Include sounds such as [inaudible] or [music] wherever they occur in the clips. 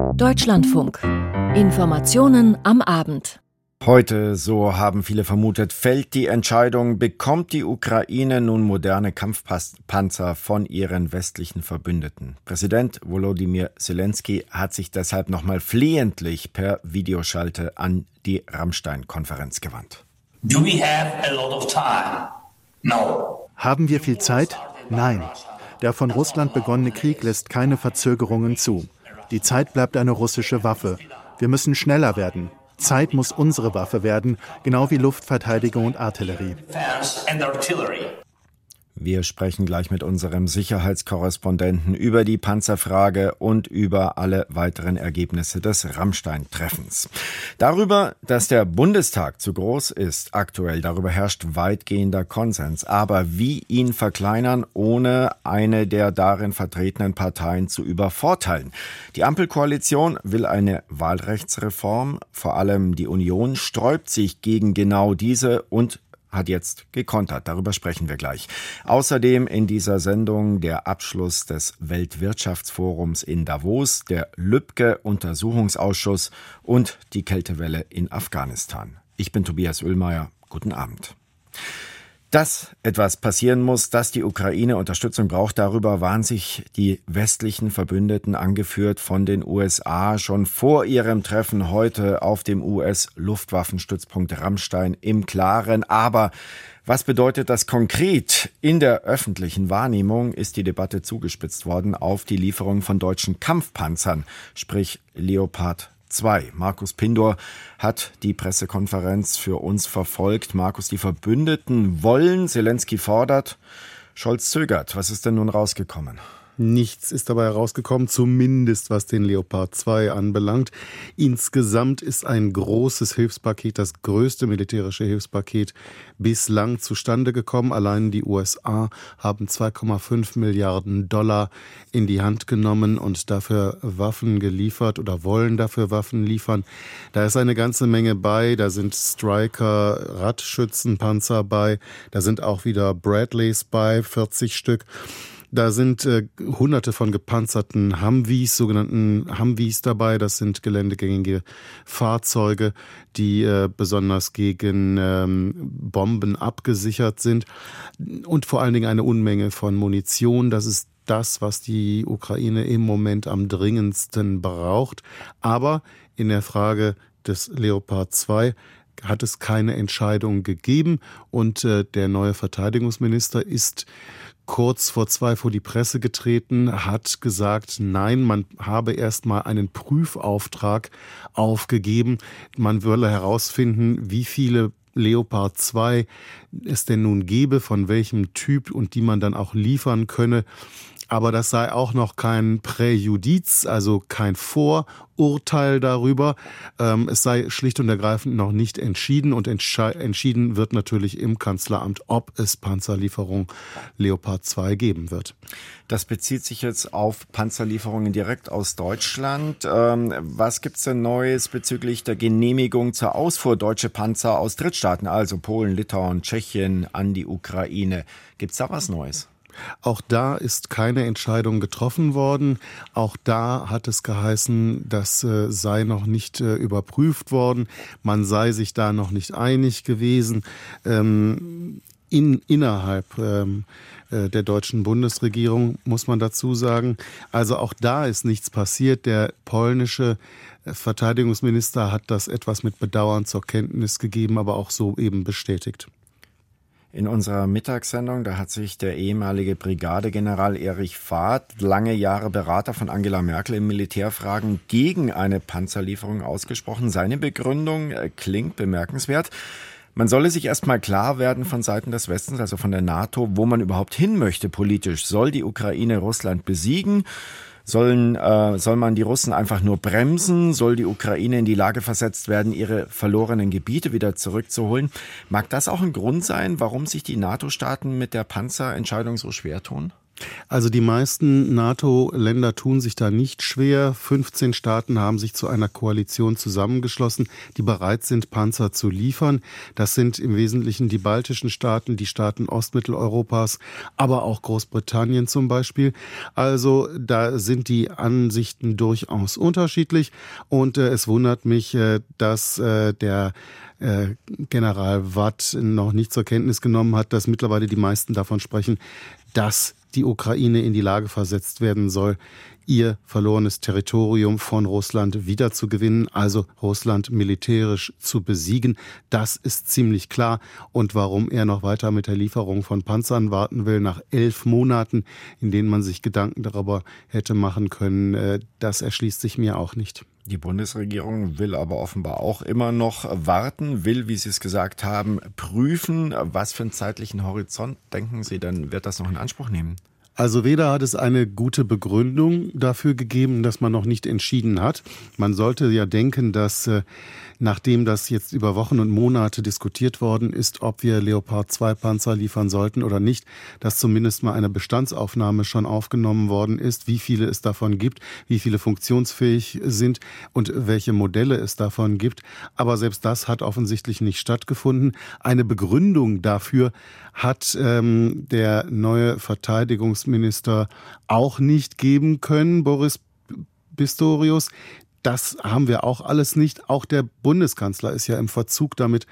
Deutschlandfunk. Informationen am Abend. Heute, so haben viele vermutet, fällt die Entscheidung, bekommt die Ukraine nun moderne Kampfpanzer von ihren westlichen Verbündeten. Präsident Volodymyr Zelensky hat sich deshalb nochmal flehentlich per Videoschalte an die Rammstein-Konferenz gewandt. Do we have a lot of time? No. Haben wir viel Zeit? Nein. Der von Russland begonnene Krieg lässt keine Verzögerungen zu. Die Zeit bleibt eine russische Waffe. Wir müssen schneller werden. Zeit muss unsere Waffe werden, genau wie Luftverteidigung und Artillerie. Wir sprechen gleich mit unserem Sicherheitskorrespondenten über die Panzerfrage und über alle weiteren Ergebnisse des Rammstein-Treffens. Darüber, dass der Bundestag zu groß ist, aktuell, darüber herrscht weitgehender Konsens. Aber wie ihn verkleinern, ohne eine der darin vertretenen Parteien zu übervorteilen? Die Ampelkoalition will eine Wahlrechtsreform. Vor allem die Union sträubt sich gegen genau diese und hat jetzt gekontert. Darüber sprechen wir gleich. Außerdem in dieser Sendung der Abschluss des Weltwirtschaftsforums in Davos, der Lübcke Untersuchungsausschuss und die Kältewelle in Afghanistan. Ich bin Tobias Oehlmeier. Guten Abend. Dass etwas passieren muss, dass die Ukraine Unterstützung braucht, darüber waren sich die westlichen Verbündeten angeführt von den USA schon vor ihrem Treffen heute auf dem US-Luftwaffenstützpunkt Rammstein im Klaren. Aber was bedeutet das konkret? In der öffentlichen Wahrnehmung ist die Debatte zugespitzt worden auf die Lieferung von deutschen Kampfpanzern, sprich Leopard 2. Markus Pindor hat die Pressekonferenz für uns verfolgt. Markus, die Verbündeten wollen, Zelensky fordert, Scholz zögert. Was ist denn nun rausgekommen? Nichts ist dabei herausgekommen, zumindest was den Leopard 2 anbelangt. Insgesamt ist ein großes Hilfspaket, das größte militärische Hilfspaket bislang zustande gekommen. Allein die USA haben 2,5 Milliarden Dollar in die Hand genommen und dafür Waffen geliefert oder wollen dafür Waffen liefern. Da ist eine ganze Menge bei. Da sind Striker, Radschützenpanzer bei. Da sind auch wieder Bradleys bei, 40 Stück. Da sind äh, hunderte von gepanzerten Humvees, sogenannten Humvees dabei. Das sind geländegängige Fahrzeuge, die äh, besonders gegen ähm, Bomben abgesichert sind. Und vor allen Dingen eine Unmenge von Munition. Das ist das, was die Ukraine im Moment am dringendsten braucht. Aber in der Frage des Leopard 2 hat es keine Entscheidung gegeben und äh, der neue Verteidigungsminister ist kurz vor zwei vor die Presse getreten, hat gesagt, nein, man habe erstmal einen Prüfauftrag aufgegeben. Man wolle herausfinden, wie viele Leopard 2 es denn nun gebe, von welchem Typ und die man dann auch liefern könne aber das sei auch noch kein Präjudiz, also kein Vorurteil darüber. Ähm, es sei schlicht und ergreifend noch nicht entschieden und entschieden wird natürlich im Kanzleramt, ob es Panzerlieferung Leopard 2 geben wird. Das bezieht sich jetzt auf Panzerlieferungen direkt aus Deutschland. Ähm, was gibt's denn Neues bezüglich der Genehmigung zur Ausfuhr deutsche Panzer aus Drittstaaten, also Polen, Litauen, Tschechien an die Ukraine? Gibt's da was Neues? Auch da ist keine Entscheidung getroffen worden. Auch da hat es geheißen, das äh, sei noch nicht äh, überprüft worden. Man sei sich da noch nicht einig gewesen. Ähm, in, innerhalb ähm, äh, der deutschen Bundesregierung, muss man dazu sagen. Also auch da ist nichts passiert. Der polnische Verteidigungsminister hat das etwas mit Bedauern zur Kenntnis gegeben, aber auch so eben bestätigt. In unserer Mittagssendung, da hat sich der ehemalige Brigadegeneral Erich Fahrt, lange Jahre Berater von Angela Merkel in Militärfragen, gegen eine Panzerlieferung ausgesprochen. Seine Begründung äh, klingt bemerkenswert. Man solle sich erstmal klar werden von Seiten des Westens, also von der NATO, wo man überhaupt hin möchte politisch. Soll die Ukraine Russland besiegen? Sollen, äh, soll man die Russen einfach nur bremsen? Soll die Ukraine in die Lage versetzt werden, ihre verlorenen Gebiete wieder zurückzuholen? Mag das auch ein Grund sein, warum sich die NATO-Staaten mit der Panzerentscheidung so schwer tun? Also die meisten NATO-Länder tun sich da nicht schwer. 15 Staaten haben sich zu einer Koalition zusammengeschlossen, die bereit sind, Panzer zu liefern. Das sind im Wesentlichen die baltischen Staaten, die Staaten Ostmitteleuropas, aber auch Großbritannien zum Beispiel. Also da sind die Ansichten durchaus unterschiedlich und äh, es wundert mich, äh, dass äh, der äh, General Watt noch nicht zur Kenntnis genommen hat, dass mittlerweile die meisten davon sprechen, dass die Ukraine in die Lage versetzt werden soll, ihr verlorenes Territorium von Russland wiederzugewinnen, also Russland militärisch zu besiegen. Das ist ziemlich klar. Und warum er noch weiter mit der Lieferung von Panzern warten will, nach elf Monaten, in denen man sich Gedanken darüber hätte machen können, äh, das erschließt sich mir auch nicht. Die Bundesregierung will aber offenbar auch immer noch warten, will, wie Sie es gesagt haben, prüfen. Was für einen zeitlichen Horizont denken Sie denn, wird das noch in Anspruch nehmen? Also weder hat es eine gute Begründung dafür gegeben, dass man noch nicht entschieden hat. Man sollte ja denken, dass äh, nachdem das jetzt über Wochen und Monate diskutiert worden ist, ob wir Leopard 2 Panzer liefern sollten oder nicht, dass zumindest mal eine Bestandsaufnahme schon aufgenommen worden ist, wie viele es davon gibt, wie viele funktionsfähig sind und welche Modelle es davon gibt. Aber selbst das hat offensichtlich nicht stattgefunden. Eine Begründung dafür hat ähm, der neue Verteidigungsminister auch nicht geben können, Boris Pistorius. Das haben wir auch alles nicht. Auch der Bundeskanzler ist ja im Verzug damit,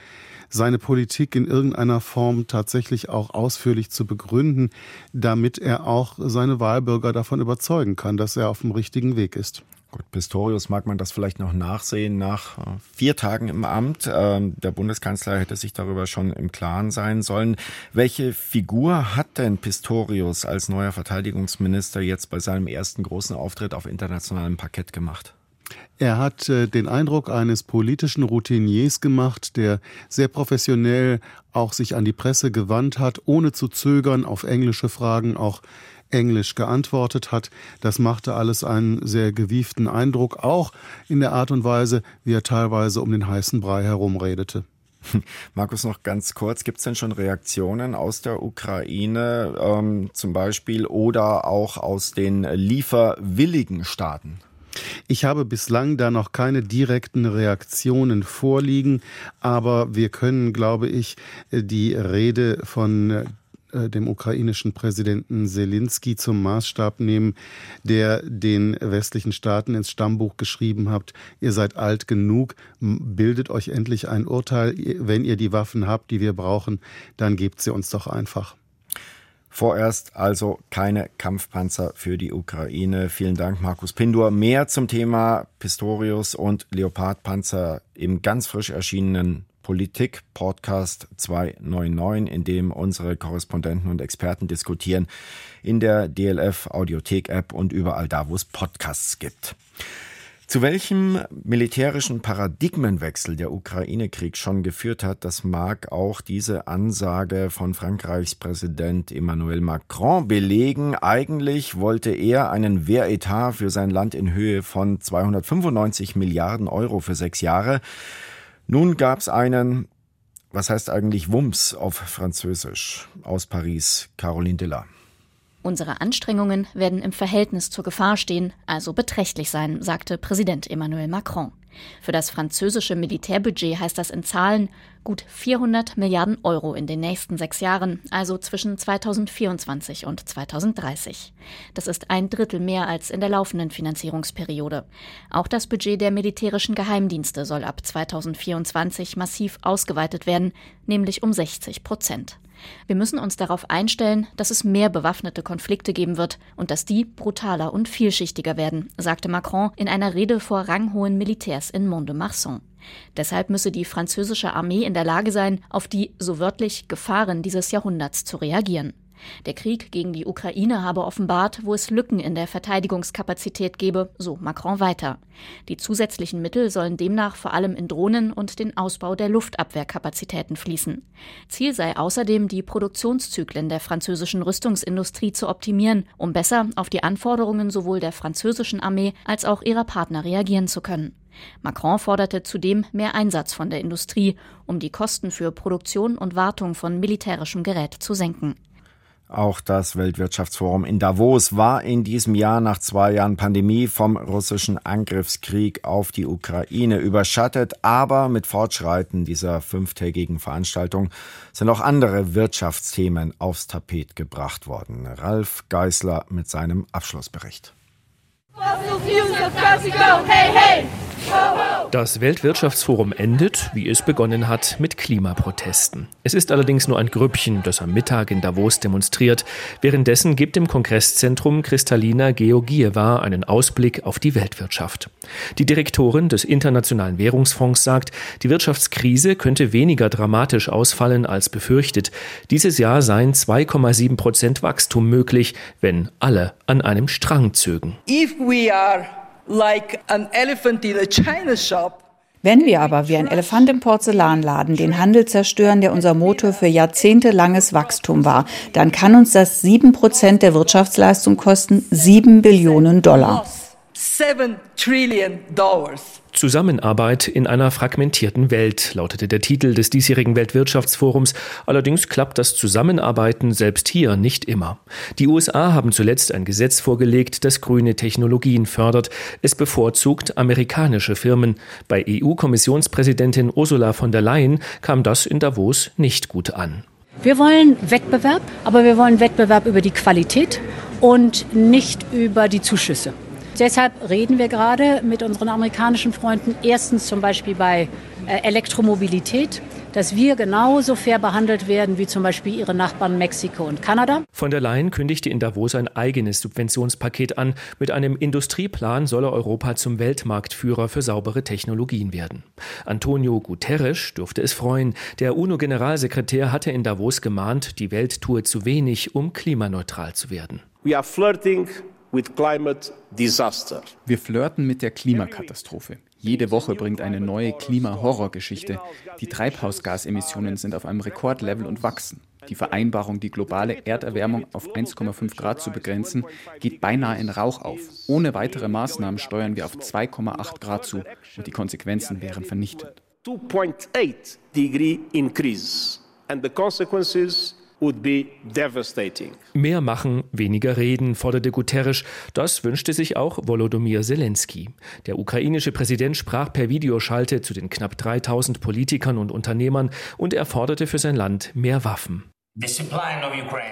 seine Politik in irgendeiner Form tatsächlich auch ausführlich zu begründen, damit er auch seine Wahlbürger davon überzeugen kann, dass er auf dem richtigen Weg ist. Gut, Pistorius mag man das vielleicht noch nachsehen nach äh, vier Tagen im Amt. Ähm, der Bundeskanzler hätte sich darüber schon im Klaren sein sollen. Welche Figur hat denn Pistorius als neuer Verteidigungsminister jetzt bei seinem ersten großen Auftritt auf internationalem Parkett gemacht? Er hat äh, den Eindruck eines politischen Routiniers gemacht, der sehr professionell auch sich an die Presse gewandt hat, ohne zu zögern, auf englische Fragen auch Englisch geantwortet hat. Das machte alles einen sehr gewieften Eindruck, auch in der Art und Weise, wie er teilweise um den heißen Brei herumredete. [laughs] Markus, noch ganz kurz, gibt es denn schon Reaktionen aus der Ukraine ähm, zum Beispiel oder auch aus den lieferwilligen Staaten? Ich habe bislang da noch keine direkten Reaktionen vorliegen, aber wir können, glaube ich, die Rede von äh, dem ukrainischen Präsidenten Zelensky zum Maßstab nehmen, der den westlichen Staaten ins Stammbuch geschrieben hat, ihr seid alt genug, bildet euch endlich ein Urteil, wenn ihr die Waffen habt, die wir brauchen, dann gebt sie uns doch einfach. Vorerst also keine Kampfpanzer für die Ukraine. Vielen Dank, Markus Pindur. Mehr zum Thema Pistorius und Leopardpanzer im ganz frisch erschienenen Politik Podcast 299, in dem unsere Korrespondenten und Experten diskutieren, in der DLF Audiothek App und überall da, wo es Podcasts gibt. Zu welchem militärischen Paradigmenwechsel der Ukraine-Krieg schon geführt hat, das mag auch diese Ansage von Frankreichs Präsident Emmanuel Macron belegen. Eigentlich wollte er einen Wehretat für sein Land in Höhe von 295 Milliarden Euro für sechs Jahre. Nun gab es einen, was heißt eigentlich Wumms auf Französisch, aus Paris, Caroline Diller. Unsere Anstrengungen werden im Verhältnis zur Gefahr stehen, also beträchtlich sein, sagte Präsident Emmanuel Macron. Für das französische Militärbudget heißt das in Zahlen gut 400 Milliarden Euro in den nächsten sechs Jahren, also zwischen 2024 und 2030. Das ist ein Drittel mehr als in der laufenden Finanzierungsperiode. Auch das Budget der militärischen Geheimdienste soll ab 2024 massiv ausgeweitet werden, nämlich um 60 Prozent. Wir müssen uns darauf einstellen, dass es mehr bewaffnete Konflikte geben wird und dass die brutaler und vielschichtiger werden, sagte Macron in einer Rede vor ranghohen Militärs in Mont-de-Marsan. Deshalb müsse die französische Armee in der Lage sein, auf die so wörtlich Gefahren dieses Jahrhunderts zu reagieren. Der Krieg gegen die Ukraine habe offenbart, wo es Lücken in der Verteidigungskapazität gebe, so Macron weiter. Die zusätzlichen Mittel sollen demnach vor allem in Drohnen und den Ausbau der Luftabwehrkapazitäten fließen. Ziel sei außerdem, die Produktionszyklen der französischen Rüstungsindustrie zu optimieren, um besser auf die Anforderungen sowohl der französischen Armee als auch ihrer Partner reagieren zu können. Macron forderte zudem mehr Einsatz von der Industrie, um die Kosten für Produktion und Wartung von militärischem Gerät zu senken. Auch das Weltwirtschaftsforum in Davos war in diesem Jahr nach zwei Jahren Pandemie vom russischen Angriffskrieg auf die Ukraine überschattet. Aber mit Fortschreiten dieser fünftägigen Veranstaltung sind auch andere Wirtschaftsthemen aufs Tapet gebracht worden. Ralf Geißler mit seinem Abschlussbericht. Hey, hey! Das Weltwirtschaftsforum endet, wie es begonnen hat, mit Klimaprotesten. Es ist allerdings nur ein Grüppchen, das am Mittag in Davos demonstriert. Währenddessen gibt im Kongresszentrum Kristalina Georgieva einen Ausblick auf die Weltwirtschaft. Die Direktorin des Internationalen Währungsfonds sagt, die Wirtschaftskrise könnte weniger dramatisch ausfallen als befürchtet. Dieses Jahr seien 2,7 Prozent Wachstum möglich, wenn alle an einem Strang zögen. If we are like an elephant in a China shop. Wenn wir aber wie ein Elefant im Porzellanladen den Handel zerstören, der unser Motor für jahrzehntelanges Wachstum war, dann kann uns das sieben Prozent der Wirtschaftsleistung kosten, sieben Billionen Dollar. 7 Trillion Dollars. Zusammenarbeit in einer fragmentierten Welt lautete der Titel des diesjährigen Weltwirtschaftsforums. Allerdings klappt das Zusammenarbeiten selbst hier nicht immer. Die USA haben zuletzt ein Gesetz vorgelegt, das grüne Technologien fördert. Es bevorzugt amerikanische Firmen. Bei EU-Kommissionspräsidentin Ursula von der Leyen kam das in Davos nicht gut an. Wir wollen Wettbewerb, aber wir wollen Wettbewerb über die Qualität und nicht über die Zuschüsse. Deshalb reden wir gerade mit unseren amerikanischen Freunden erstens zum Beispiel bei äh, Elektromobilität, dass wir genauso fair behandelt werden wie zum Beispiel ihre Nachbarn Mexiko und Kanada. Von der Leyen kündigte in Davos ein eigenes Subventionspaket an. Mit einem Industrieplan solle Europa zum Weltmarktführer für saubere Technologien werden. Antonio Guterres dürfte es freuen. Der UNO-Generalsekretär hatte in Davos gemahnt, die Welt tue zu wenig, um klimaneutral zu werden. We are flirting wir flirten mit der Klimakatastrophe. Jede Woche bringt eine neue Klima-Horrorgeschichte. Die Treibhausgasemissionen sind auf einem Rekordlevel und wachsen. Die Vereinbarung, die globale Erderwärmung auf 1,5 Grad zu begrenzen, geht beinahe in Rauch auf. Ohne weitere Maßnahmen steuern wir auf 2,8 Grad zu und die Konsequenzen wären vernichtend. 2.8 degree increase and the consequences Mehr machen, weniger reden, forderte Guterres. Das wünschte sich auch Volodymyr Zelensky. Der ukrainische Präsident sprach per Videoschalte zu den knapp 3000 Politikern und Unternehmern und er forderte für sein Land mehr Waffen.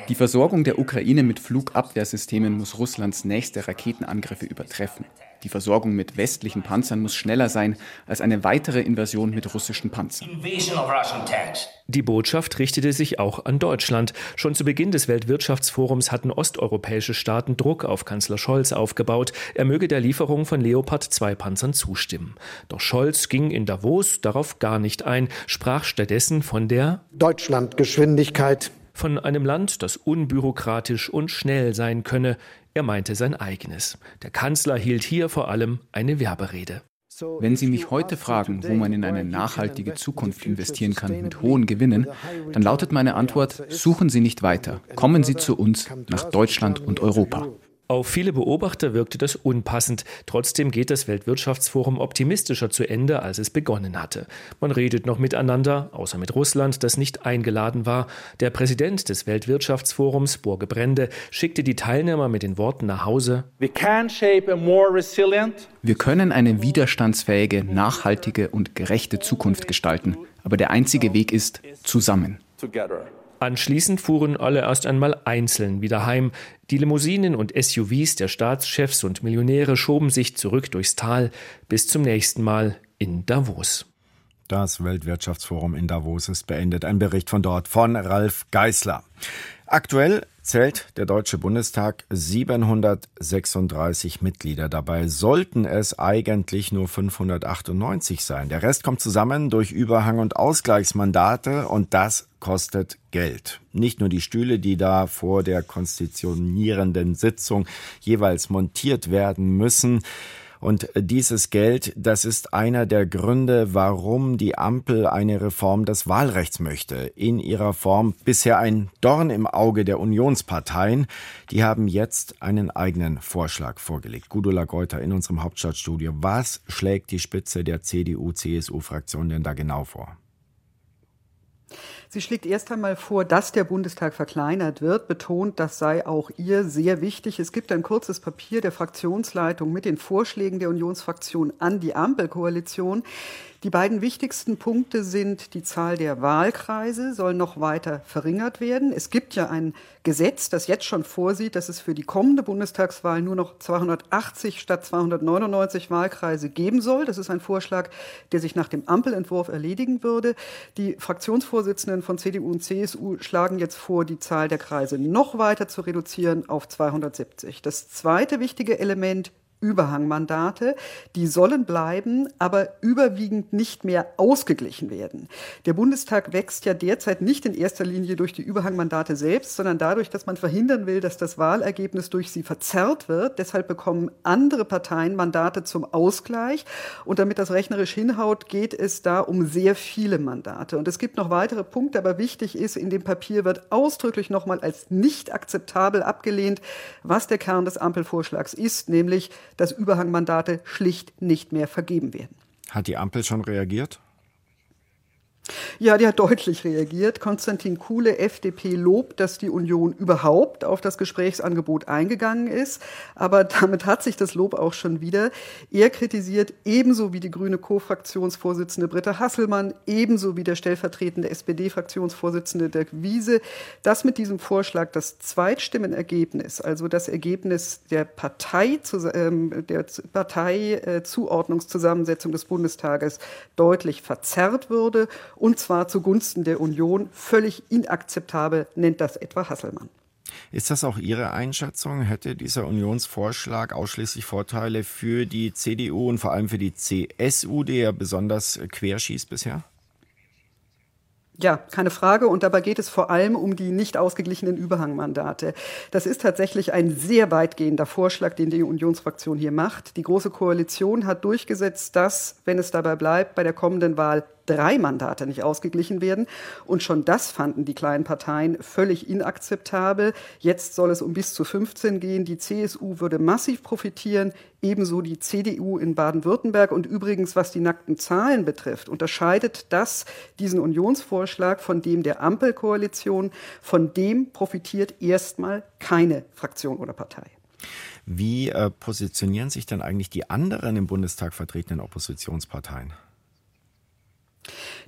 Die Versorgung der Ukraine mit Flugabwehrsystemen muss Russlands nächste Raketenangriffe übertreffen. Die Versorgung mit westlichen Panzern muss schneller sein als eine weitere Invasion mit russischen Panzern. Die Botschaft richtete sich auch an Deutschland. Schon zu Beginn des Weltwirtschaftsforums hatten osteuropäische Staaten Druck auf Kanzler Scholz aufgebaut, er möge der Lieferung von Leopard 2 Panzern zustimmen. Doch Scholz ging in Davos darauf gar nicht ein, sprach stattdessen von der Deutschlandgeschwindigkeit von einem Land, das unbürokratisch und schnell sein könne. Er meinte sein eigenes. Der Kanzler hielt hier vor allem eine Werberede. Wenn Sie mich heute fragen, wo man in eine nachhaltige Zukunft investieren kann mit hohen Gewinnen, dann lautet meine Antwort, suchen Sie nicht weiter, kommen Sie zu uns nach Deutschland und Europa. Auf viele Beobachter wirkte das unpassend. Trotzdem geht das Weltwirtschaftsforum optimistischer zu Ende, als es begonnen hatte. Man redet noch miteinander, außer mit Russland, das nicht eingeladen war. Der Präsident des Weltwirtschaftsforums, Borge Brende, schickte die Teilnehmer mit den Worten nach Hause. Wir können eine widerstandsfähige, nachhaltige und gerechte Zukunft gestalten. Aber der einzige Weg ist zusammen. Together. Anschließend fuhren alle erst einmal einzeln wieder heim. Die Limousinen und SUVs der Staatschefs und Millionäre schoben sich zurück durchs Tal bis zum nächsten Mal in Davos. Das Weltwirtschaftsforum in Davos ist beendet. Ein Bericht von dort von Ralf Geißler. Aktuell zählt der Deutsche Bundestag 736 Mitglieder. Dabei sollten es eigentlich nur 598 sein. Der Rest kommt zusammen durch Überhang- und Ausgleichsmandate und das kostet Geld. Nicht nur die Stühle, die da vor der konstitutionierenden Sitzung jeweils montiert werden müssen. Und dieses Geld, das ist einer der Gründe, warum die Ampel eine Reform des Wahlrechts möchte. In ihrer Form bisher ein Dorn im Auge der Unionsparteien. Die haben jetzt einen eigenen Vorschlag vorgelegt. Gudula Geuter in unserem Hauptstadtstudio. Was schlägt die Spitze der CDU-CSU-Fraktion denn da genau vor? Sie schlägt erst einmal vor, dass der Bundestag verkleinert wird, betont, das sei auch ihr sehr wichtig. Es gibt ein kurzes Papier der Fraktionsleitung mit den Vorschlägen der Unionsfraktion an die Ampelkoalition. Die beiden wichtigsten Punkte sind, die Zahl der Wahlkreise soll noch weiter verringert werden. Es gibt ja ein Gesetz, das jetzt schon vorsieht, dass es für die kommende Bundestagswahl nur noch 280 statt 299 Wahlkreise geben soll. Das ist ein Vorschlag, der sich nach dem Ampelentwurf erledigen würde. Die Fraktionsvorsitzenden von CDU und CSU schlagen jetzt vor, die Zahl der Kreise noch weiter zu reduzieren auf 270. Das zweite wichtige Element Überhangmandate, die sollen bleiben, aber überwiegend nicht mehr ausgeglichen werden. Der Bundestag wächst ja derzeit nicht in erster Linie durch die Überhangmandate selbst, sondern dadurch, dass man verhindern will, dass das Wahlergebnis durch sie verzerrt wird. Deshalb bekommen andere Parteien Mandate zum Ausgleich. Und damit das rechnerisch hinhaut, geht es da um sehr viele Mandate. Und es gibt noch weitere Punkte, aber wichtig ist, in dem Papier wird ausdrücklich nochmal als nicht akzeptabel abgelehnt, was der Kern des Ampelvorschlags ist, nämlich dass Überhangmandate schlicht nicht mehr vergeben werden. Hat die Ampel schon reagiert? Ja, die hat deutlich reagiert. Konstantin Kuhle, FDP, lobt, dass die Union überhaupt auf das Gesprächsangebot eingegangen ist. Aber damit hat sich das Lob auch schon wieder. Er kritisiert ebenso wie die grüne Co-Fraktionsvorsitzende Britta Hasselmann, ebenso wie der stellvertretende SPD-Fraktionsvorsitzende Dirk Wiese, dass mit diesem Vorschlag das Zweitstimmenergebnis, also das Ergebnis der Partei, ähm, der Parteizuordnungszusammensetzung des Bundestages deutlich verzerrt würde und zwar zugunsten der Union. Völlig inakzeptabel nennt das etwa Hasselmann. Ist das auch Ihre Einschätzung? Hätte dieser Unionsvorschlag ausschließlich Vorteile für die CDU und vor allem für die CSU, die ja besonders querschießt bisher? Ja, keine Frage. Und dabei geht es vor allem um die nicht ausgeglichenen Überhangmandate. Das ist tatsächlich ein sehr weitgehender Vorschlag, den die Unionsfraktion hier macht. Die Große Koalition hat durchgesetzt, dass, wenn es dabei bleibt, bei der kommenden Wahl drei Mandate nicht ausgeglichen werden. Und schon das fanden die kleinen Parteien völlig inakzeptabel. Jetzt soll es um bis zu 15 gehen. Die CSU würde massiv profitieren, ebenso die CDU in Baden-Württemberg. Und übrigens, was die nackten Zahlen betrifft, unterscheidet das diesen Unionsvorschlag von dem der Ampelkoalition. Von dem profitiert erstmal keine Fraktion oder Partei. Wie äh, positionieren sich denn eigentlich die anderen im Bundestag vertretenen Oppositionsparteien?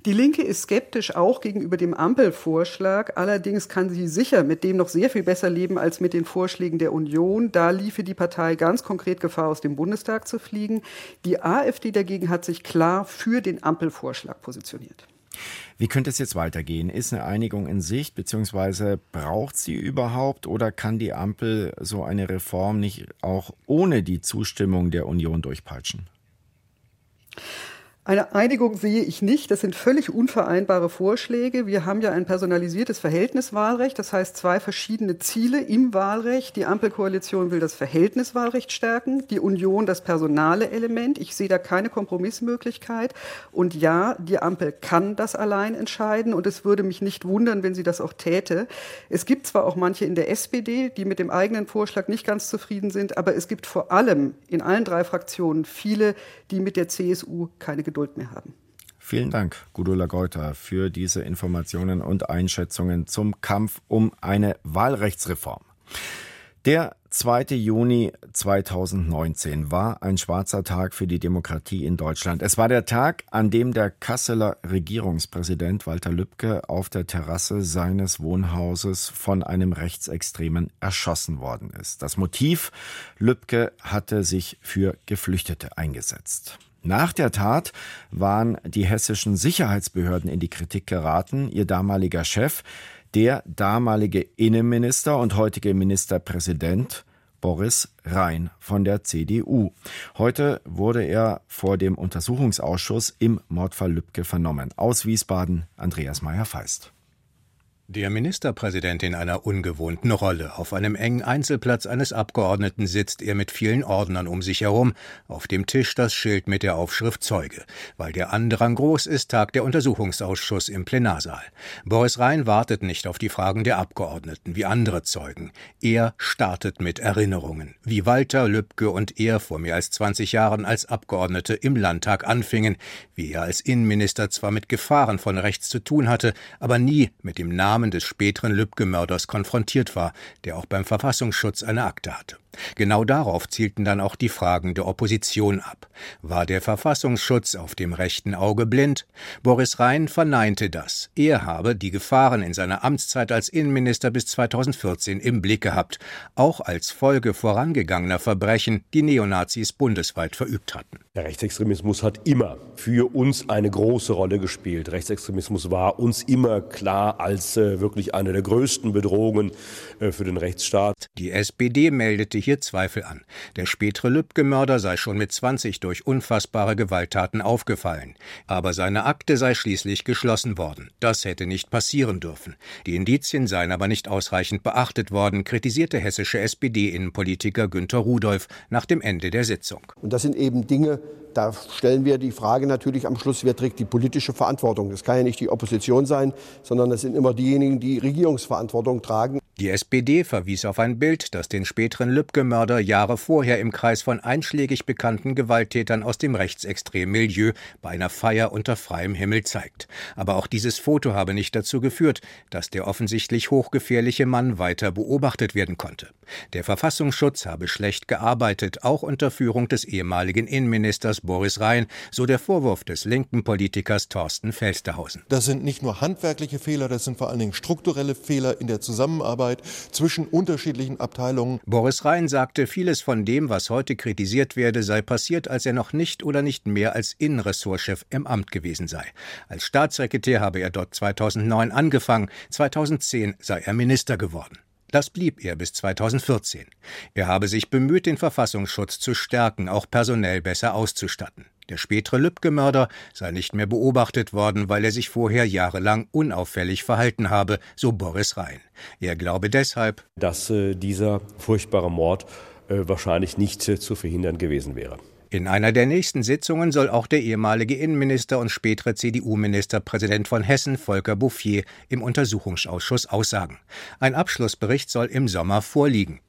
Die Linke ist skeptisch auch gegenüber dem Ampelvorschlag. Allerdings kann sie sicher mit dem noch sehr viel besser leben als mit den Vorschlägen der Union. Da liefe die Partei ganz konkret Gefahr, aus dem Bundestag zu fliegen. Die AfD dagegen hat sich klar für den Ampelvorschlag positioniert. Wie könnte es jetzt weitergehen? Ist eine Einigung in Sicht, beziehungsweise braucht sie überhaupt oder kann die Ampel so eine Reform nicht auch ohne die Zustimmung der Union durchpeitschen? Eine Einigung sehe ich nicht. Das sind völlig unvereinbare Vorschläge. Wir haben ja ein personalisiertes Verhältniswahlrecht, das heißt zwei verschiedene Ziele im Wahlrecht. Die Ampelkoalition will das Verhältniswahlrecht stärken, die Union das personale Element. Ich sehe da keine Kompromissmöglichkeit. Und ja, die Ampel kann das allein entscheiden und es würde mich nicht wundern, wenn sie das auch täte. Es gibt zwar auch manche in der SPD, die mit dem eigenen Vorschlag nicht ganz zufrieden sind, aber es gibt vor allem in allen drei Fraktionen viele, die mit der CSU keine Geduld Geduld mehr haben. Vielen Dank, Gudula Geuter, für diese Informationen und Einschätzungen zum Kampf um eine Wahlrechtsreform. Der 2. Juni 2019 war ein schwarzer Tag für die Demokratie in Deutschland. Es war der Tag, an dem der Kasseler Regierungspräsident Walter Lübcke auf der Terrasse seines Wohnhauses von einem Rechtsextremen erschossen worden ist. Das Motiv, Lübcke hatte sich für Geflüchtete eingesetzt. Nach der Tat waren die hessischen Sicherheitsbehörden in die Kritik geraten. Ihr damaliger Chef, der damalige Innenminister und heutige Ministerpräsident Boris Rhein von der CDU. Heute wurde er vor dem Untersuchungsausschuss im Mordfall Lübcke vernommen. Aus Wiesbaden Andreas Meyer-Feist. Der Ministerpräsident in einer ungewohnten Rolle. Auf einem engen Einzelplatz eines Abgeordneten sitzt er mit vielen Ordnern um sich herum. Auf dem Tisch das Schild mit der Aufschrift Zeuge. Weil der Andrang groß ist, tagt der Untersuchungsausschuss im Plenarsaal. Boris Rhein wartet nicht auf die Fragen der Abgeordneten wie andere Zeugen. Er startet mit Erinnerungen, wie Walter Lübcke und er vor mehr als 20 Jahren als Abgeordnete im Landtag anfingen, wie er als Innenminister zwar mit Gefahren von rechts zu tun hatte, aber nie mit dem Namen Namen des späteren Lübcke-Mörders konfrontiert war, der auch beim Verfassungsschutz eine Akte hatte. Genau darauf zielten dann auch die Fragen der Opposition ab. War der Verfassungsschutz auf dem rechten Auge blind? Boris Rhein verneinte das. Er habe die Gefahren in seiner Amtszeit als Innenminister bis 2014 im Blick gehabt, auch als Folge vorangegangener Verbrechen, die Neonazis bundesweit verübt hatten. Der Rechtsextremismus hat immer für uns eine große Rolle gespielt. Rechtsextremismus war uns immer klar als äh, wirklich eine der größten Bedrohungen für den Rechtsstaat. Die SPD meldete hier Zweifel an. Der spätere Lübcke-Mörder sei schon mit 20 durch unfassbare Gewalttaten aufgefallen. Aber seine Akte sei schließlich geschlossen worden. Das hätte nicht passieren dürfen. Die Indizien seien aber nicht ausreichend beachtet worden, kritisierte hessische SPD-Innenpolitiker Günter Rudolph nach dem Ende der Sitzung. Und das sind eben Dinge, da stellen wir die Frage natürlich am Schluss, wer trägt die politische Verantwortung? Das kann ja nicht die Opposition sein, sondern das sind immer diejenigen, die Regierungsverantwortung tragen. Die SPD verwies auf ein Bild, das den späteren Lübcke-Mörder Jahre vorher im Kreis von einschlägig bekannten Gewalttätern aus dem rechtsextremen Milieu bei einer Feier unter freiem Himmel zeigt. Aber auch dieses Foto habe nicht dazu geführt, dass der offensichtlich hochgefährliche Mann weiter beobachtet werden konnte. Der Verfassungsschutz habe schlecht gearbeitet, auch unter Führung des ehemaligen Innenministers Boris Rhein, so der Vorwurf des linken Politikers Thorsten Felsterhausen. Das sind nicht nur handwerkliche Fehler, das sind vor allen Dingen strukturelle Fehler in der Zusammenarbeit Zusammenarbeit zwischen unterschiedlichen Abteilungen. Boris Rhein sagte, vieles von dem, was heute kritisiert werde, sei passiert, als er noch nicht oder nicht mehr als Innenressortchef im Amt gewesen sei. Als Staatssekretär habe er dort 2009 angefangen, 2010 sei er Minister geworden. Das blieb er bis 2014. Er habe sich bemüht, den Verfassungsschutz zu stärken, auch personell besser auszustatten. Der spätere Lübcke-Mörder sei nicht mehr beobachtet worden, weil er sich vorher jahrelang unauffällig verhalten habe, so Boris Rhein. Er glaube deshalb, dass äh, dieser furchtbare Mord äh, wahrscheinlich nicht äh, zu verhindern gewesen wäre. In einer der nächsten Sitzungen soll auch der ehemalige Innenminister und spätere CDU-Ministerpräsident von Hessen, Volker Bouffier, im Untersuchungsausschuss aussagen. Ein Abschlussbericht soll im Sommer vorliegen.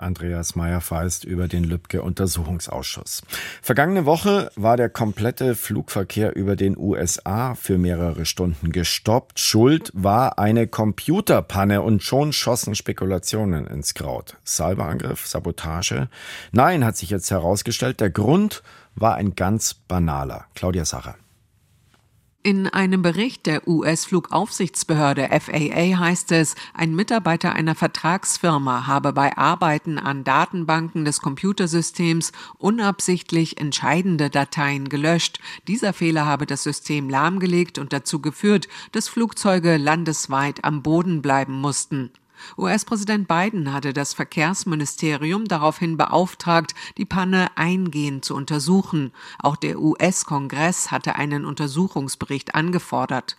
Andreas Meyer-Feist über den Lübcke-Untersuchungsausschuss. Vergangene Woche war der komplette Flugverkehr über den USA für mehrere Stunden gestoppt. Schuld war eine Computerpanne und schon schossen Spekulationen ins Kraut. Cyberangriff, Sabotage? Nein, hat sich jetzt herausgestellt, der Grund war ein ganz banaler. Claudia Sacher. In einem Bericht der US-Flugaufsichtsbehörde FAA heißt es, ein Mitarbeiter einer Vertragsfirma habe bei Arbeiten an Datenbanken des Computersystems unabsichtlich entscheidende Dateien gelöscht. Dieser Fehler habe das System lahmgelegt und dazu geführt, dass Flugzeuge landesweit am Boden bleiben mussten. US-Präsident Biden hatte das Verkehrsministerium daraufhin beauftragt, die Panne eingehend zu untersuchen. Auch der US-Kongress hatte einen Untersuchungsbericht angefordert.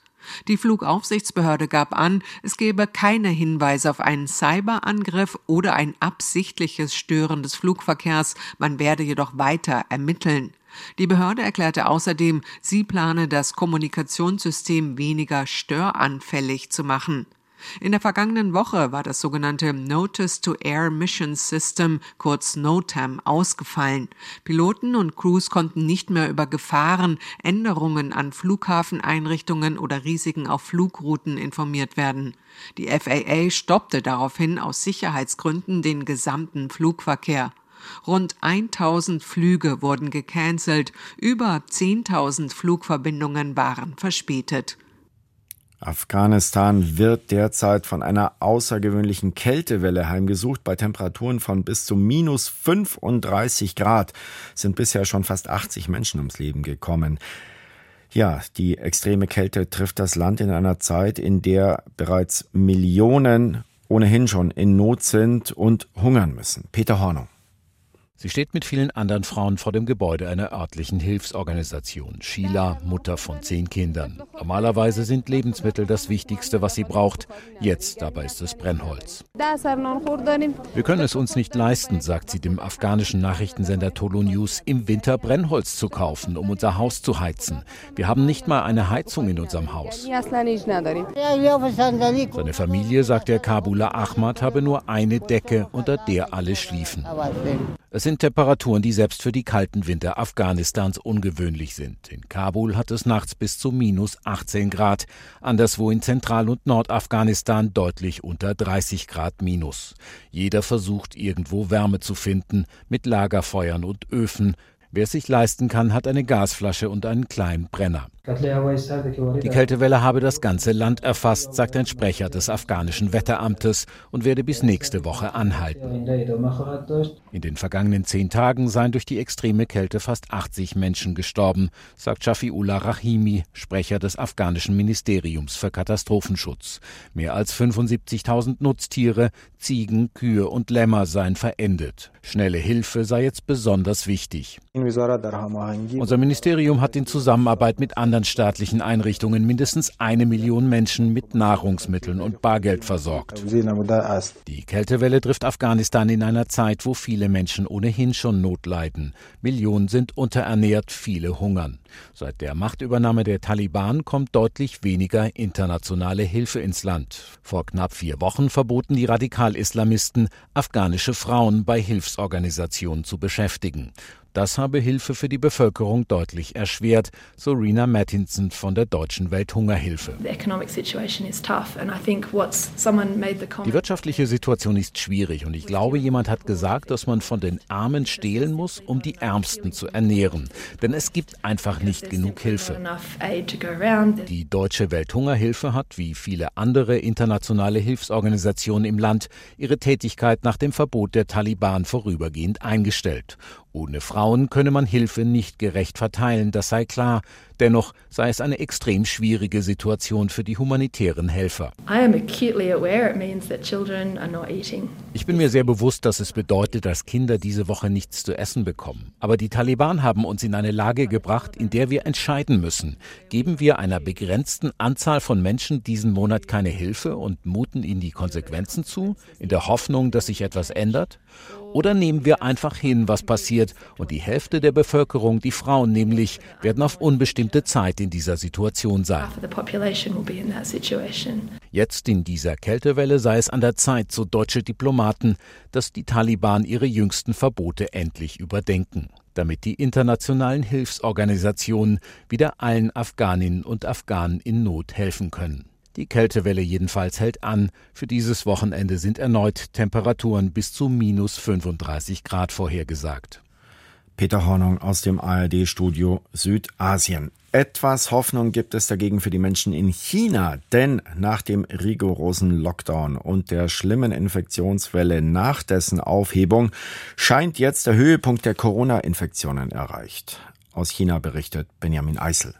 Die Flugaufsichtsbehörde gab an, es gebe keine Hinweise auf einen Cyberangriff oder ein absichtliches Stören des Flugverkehrs, man werde jedoch weiter ermitteln. Die Behörde erklärte außerdem, sie plane das Kommunikationssystem weniger störanfällig zu machen. In der vergangenen Woche war das sogenannte Notice to Air Mission System, kurz NOTAM, ausgefallen. Piloten und Crews konnten nicht mehr über Gefahren, Änderungen an Flughafeneinrichtungen oder Risiken auf Flugrouten informiert werden. Die FAA stoppte daraufhin aus Sicherheitsgründen den gesamten Flugverkehr. Rund 1000 Flüge wurden gecancelt, über 10.000 Flugverbindungen waren verspätet. Afghanistan wird derzeit von einer außergewöhnlichen Kältewelle heimgesucht. Bei Temperaturen von bis zu minus 35 Grad sind bisher schon fast 80 Menschen ums Leben gekommen. Ja, die extreme Kälte trifft das Land in einer Zeit, in der bereits Millionen ohnehin schon in Not sind und hungern müssen. Peter Hornung. Sie steht mit vielen anderen Frauen vor dem Gebäude einer örtlichen Hilfsorganisation. Sheila, Mutter von zehn Kindern. Normalerweise sind Lebensmittel das Wichtigste, was sie braucht. Jetzt dabei ist es Brennholz. Wir können es uns nicht leisten, sagt sie dem afghanischen Nachrichtensender Tolo News, im Winter Brennholz zu kaufen, um unser Haus zu heizen. Wir haben nicht mal eine Heizung in unserem Haus. Seine Familie, sagt der Kabuler Ahmad, habe nur eine Decke, unter der alle schliefen. Es sind Temperaturen, die selbst für die kalten Winter Afghanistans ungewöhnlich sind. In Kabul hat es nachts bis zu minus 18 Grad, anderswo in Zentral- und Nordafghanistan deutlich unter 30 Grad minus. Jeder versucht irgendwo Wärme zu finden, mit Lagerfeuern und Öfen. Wer es sich leisten kann, hat eine Gasflasche und einen kleinen Brenner. Die Kältewelle habe das ganze Land erfasst, sagt ein Sprecher des afghanischen Wetteramtes und werde bis nächste Woche anhalten. In den vergangenen zehn Tagen seien durch die extreme Kälte fast 80 Menschen gestorben, sagt Shafiullah Rahimi, Sprecher des afghanischen Ministeriums für Katastrophenschutz. Mehr als 75.000 Nutztiere, Ziegen, Kühe und Lämmer seien verendet. Schnelle Hilfe sei jetzt besonders wichtig. Unser Ministerium hat in Zusammenarbeit mit anderen anderen staatlichen Einrichtungen mindestens eine Million Menschen mit Nahrungsmitteln und Bargeld versorgt. Die Kältewelle trifft Afghanistan in einer Zeit, wo viele Menschen ohnehin schon Not leiden. Millionen sind unterernährt, viele hungern. Seit der Machtübernahme der Taliban kommt deutlich weniger internationale Hilfe ins Land. Vor knapp vier Wochen verboten die Radikal-Islamisten, afghanische Frauen bei Hilfsorganisationen zu beschäftigen. Das habe Hilfe für die Bevölkerung deutlich erschwert, so Rena Mattinson von der Deutschen Welthungerhilfe. Die wirtschaftliche Situation ist schwierig und ich glaube, jemand hat gesagt, dass man von den Armen stehlen muss, um die Ärmsten zu ernähren. Denn es gibt einfach nicht genug Hilfe. Die Deutsche Welthungerhilfe hat, wie viele andere internationale Hilfsorganisationen im Land, ihre Tätigkeit nach dem Verbot der Taliban vorübergehend eingestellt. Ohne Frauen könne man Hilfe nicht gerecht verteilen, das sei klar. Dennoch sei es eine extrem schwierige Situation für die humanitären Helfer. Ich bin mir sehr bewusst, dass es bedeutet, dass Kinder diese Woche nichts zu essen bekommen. Aber die Taliban haben uns in eine Lage gebracht, in der wir entscheiden müssen. Geben wir einer begrenzten Anzahl von Menschen diesen Monat keine Hilfe und muten ihnen die Konsequenzen zu, in der Hoffnung, dass sich etwas ändert? Oder nehmen wir einfach hin, was passiert, und die Hälfte der Bevölkerung, die Frauen nämlich, werden auf unbestimmte Zeit in dieser Situation sein. Jetzt in dieser Kältewelle sei es an der Zeit, so deutsche Diplomaten, dass die Taliban ihre jüngsten Verbote endlich überdenken damit die internationalen Hilfsorganisationen wieder allen Afghaninnen und Afghanen in Not helfen können. Die Kältewelle jedenfalls hält an. Für dieses Wochenende sind erneut Temperaturen bis zu minus 35 Grad vorhergesagt. Peter Hornung aus dem ARD-Studio Südasien. Etwas Hoffnung gibt es dagegen für die Menschen in China, denn nach dem rigorosen Lockdown und der schlimmen Infektionswelle nach dessen Aufhebung scheint jetzt der Höhepunkt der Corona-Infektionen erreicht. Aus China berichtet Benjamin Eisel.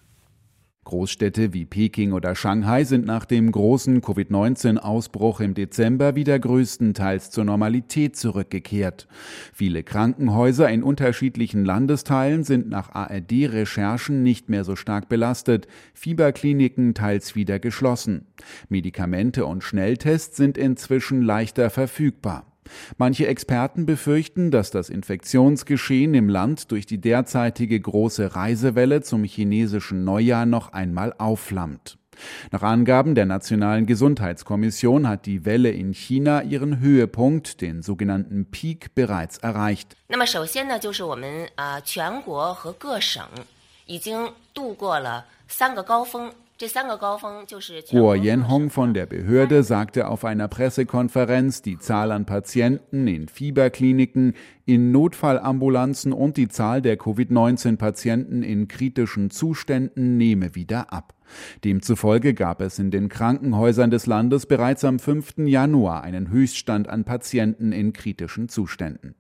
Großstädte wie Peking oder Shanghai sind nach dem großen Covid-19-Ausbruch im Dezember wieder größtenteils zur Normalität zurückgekehrt. Viele Krankenhäuser in unterschiedlichen Landesteilen sind nach ARD-Recherchen nicht mehr so stark belastet, Fieberkliniken teils wieder geschlossen. Medikamente und Schnelltests sind inzwischen leichter verfügbar. Manche Experten befürchten, dass das Infektionsgeschehen im Land durch die derzeitige große Reisewelle zum chinesischen Neujahr noch einmal aufflammt. Nach Angaben der Nationalen Gesundheitskommission hat die Welle in China ihren Höhepunkt, den sogenannten Peak, bereits erreicht. Guo Yenhong von der Behörde sagte auf einer Pressekonferenz, die Zahl an Patienten in Fieberkliniken, in Notfallambulanzen und die Zahl der Covid-19-Patienten in kritischen Zuständen nehme wieder ab. Demzufolge gab es in den Krankenhäusern des Landes bereits am 5. Januar einen Höchststand an Patienten in kritischen Zuständen.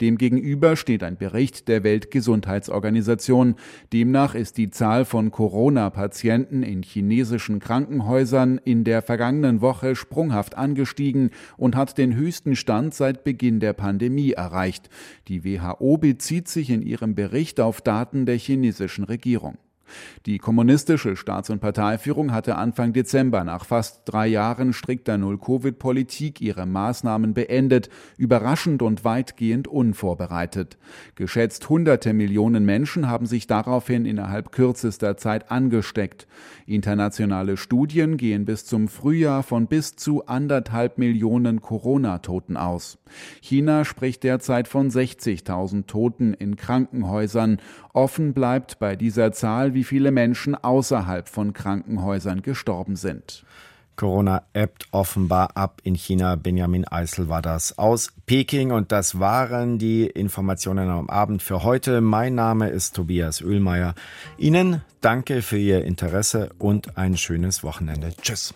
Demgegenüber steht ein Bericht der Weltgesundheitsorganisation. Demnach ist die Zahl von Corona-Patienten in chinesischen Krankenhäusern in der vergangenen Woche sprunghaft angestiegen und hat den höchsten Stand seit Beginn der Pandemie erreicht. Die WHO bezieht sich in ihrem Bericht auf Daten der chinesischen Regierung. Die kommunistische Staats- und Parteiführung hatte Anfang Dezember nach fast drei Jahren strikter Null-Covid-Politik ihre Maßnahmen beendet, überraschend und weitgehend unvorbereitet. Geschätzt hunderte Millionen Menschen haben sich daraufhin innerhalb kürzester Zeit angesteckt. Internationale Studien gehen bis zum Frühjahr von bis zu anderthalb Millionen Corona-Toten aus. China spricht derzeit von 60.000 Toten in Krankenhäusern. Offen bleibt bei dieser Zahl, wie viele Menschen außerhalb von Krankenhäusern gestorben sind. Corona ebbt offenbar ab in China. Benjamin Eisel war das aus Peking und das waren die Informationen am Abend für heute. Mein Name ist Tobias Oehlmeier. Ihnen danke für Ihr Interesse und ein schönes Wochenende. Tschüss.